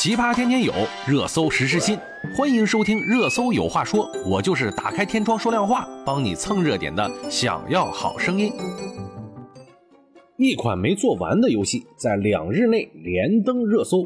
奇葩天天有，热搜时时新。欢迎收听《热搜有话说》，我就是打开天窗说亮话，帮你蹭热点的。想要好声音。一款没做完的游戏在两日内连登热搜，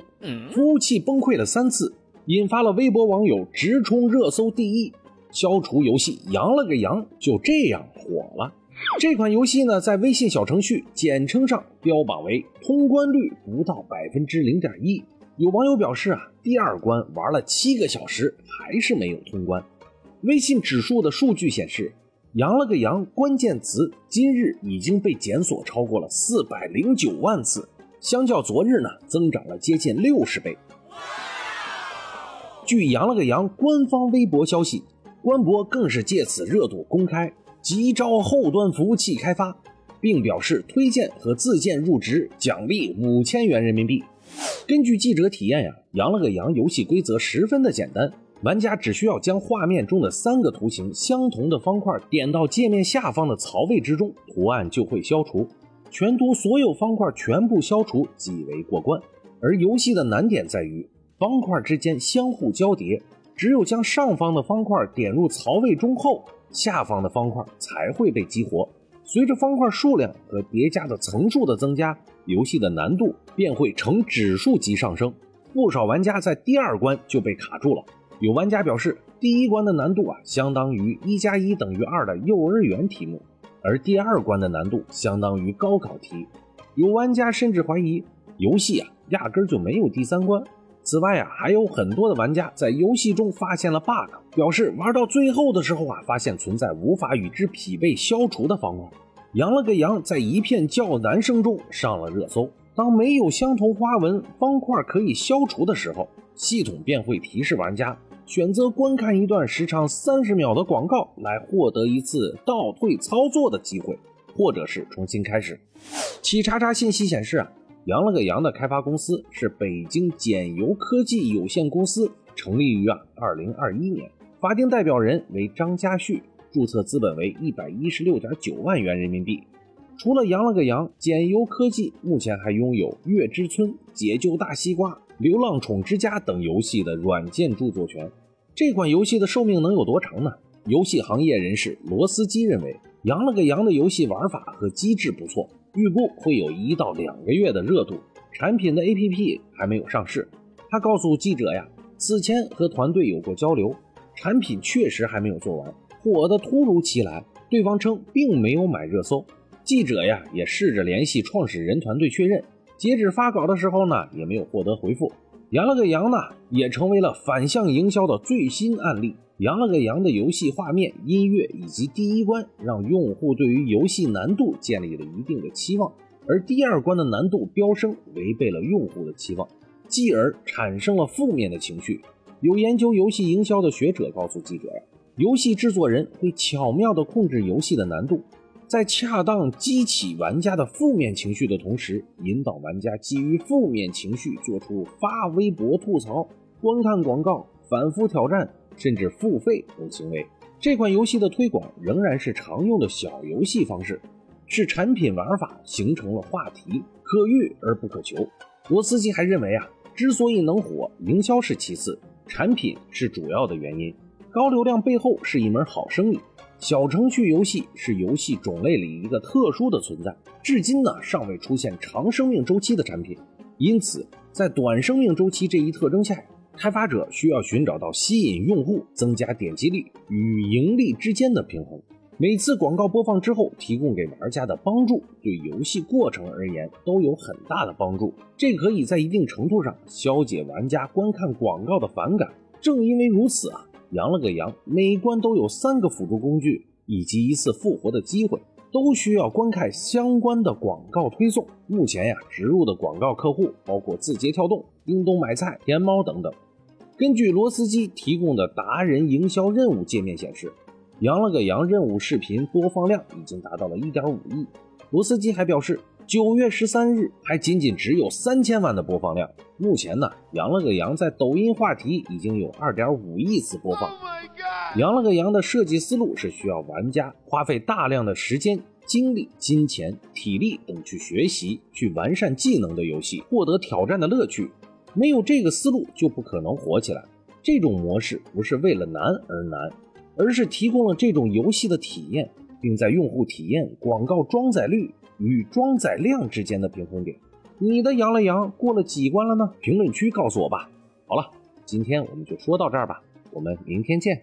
服务器崩溃了三次，引发了微博网友直冲热搜第一。消除游戏羊了个羊，就这样火了。这款游戏呢，在微信小程序简称上标榜为通关率不到百分之零点一。有网友表示啊，第二关玩了七个小时还是没有通关。微信指数的数据显示，羊了个羊关键词今日已经被检索超过了四百零九万次，相较昨日呢，增长了接近六十倍。据羊了个羊官方微博消息。官博更是借此热度公开，急招后端服务器开发，并表示推荐和自荐入职奖励五千元人民币。根据记者体验呀，羊了个羊游戏规则十分的简单，玩家只需要将画面中的三个图形相同的方块点到界面下方的槽位之中，图案就会消除。全图所有方块全部消除即为过关。而游戏的难点在于方块之间相互交叠。只有将上方的方块点入槽位中后，下方的方块才会被激活。随着方块数量和叠加的层数的增加，游戏的难度便会呈指数级上升。不少玩家在第二关就被卡住了。有玩家表示，第一关的难度啊，相当于一加一等于二的幼儿园题目，而第二关的难度相当于高考题。有玩家甚至怀疑，游戏啊，压根就没有第三关。此外啊，还有很多的玩家在游戏中发现了 bug，表示玩到最后的时候啊，发现存在无法与之匹配消除的方块。羊了个羊在一片叫男声中上了热搜。当没有相同花纹方块可以消除的时候，系统便会提示玩家选择观看一段时长三十秒的广告来获得一次倒退操作的机会，或者是重新开始。企查查信息显示啊。羊了个羊的开发公司是北京简游科技有限公司，成立于啊二零二一年，法定代表人为张家旭，注册资本为一百一十六点九万元人民币。除了羊了个羊，简游科技目前还拥有月之村、解救大西瓜、流浪宠之家等游戏的软件著作权。这款游戏的寿命能有多长呢？游戏行业人士罗斯基认为，羊了个羊的游戏玩法和机制不错。预估会有一到两个月的热度，产品的 APP 还没有上市。他告诉记者呀，此前和团队有过交流，产品确实还没有做完，火的突如其来。对方称并没有买热搜。记者呀也试着联系创始人团队确认，截止发稿的时候呢，也没有获得回复。羊了个羊呢，也成为了反向营销的最新案例。羊了个羊的游戏画面、音乐以及第一关，让用户对于游戏难度建立了一定的期望，而第二关的难度飙升，违背了用户的期望，继而产生了负面的情绪。有研究游戏营销的学者告诉记者，游戏制作人会巧妙地控制游戏的难度，在恰当激起玩家的负面情绪的同时，引导玩家基于负面情绪做出发微博吐槽、观看广告、反复挑战。甚至付费等行为，这款游戏的推广仍然是常用的小游戏方式，是产品玩法形成了话题，可遇而不可求。罗斯基还认为啊，之所以能火，营销是其次，产品是主要的原因。高流量背后是一门好生意。小程序游戏是游戏种类里一个特殊的存在，至今呢尚未出现长生命周期的产品，因此在短生命周期这一特征下。开发者需要寻找到吸引用户、增加点击率与盈利之间的平衡。每次广告播放之后提供给玩家的帮助，对游戏过程而言都有很大的帮助。这可以在一定程度上消解玩家观看广告的反感。正因为如此啊，羊了个羊，每关都有三个辅助工具以及一次复活的机会。都需要观看相关的广告推送。目前呀，植入的广告客户包括字节跳动、叮咚买菜、天猫等等。根据罗斯基提供的达人营销任务界面显示，羊了个羊任务视频播放量已经达到了1.5亿。罗斯基还表示，九月十三日还仅仅只有三千万的播放量。目前呢，羊了个羊在抖音话题已经有2.5亿次播放。羊了个羊的设计思路是需要玩家花费大量的时间、精力、金钱、体力等去学习、去完善技能的游戏，获得挑战的乐趣。没有这个思路就不可能火起来。这种模式不是为了难而难，而是提供了这种游戏的体验，并在用户体验、广告装载率与装载量之间的平衡点。你的羊了羊过了几关了呢？评论区告诉我吧。好了，今天我们就说到这儿吧，我们明天见。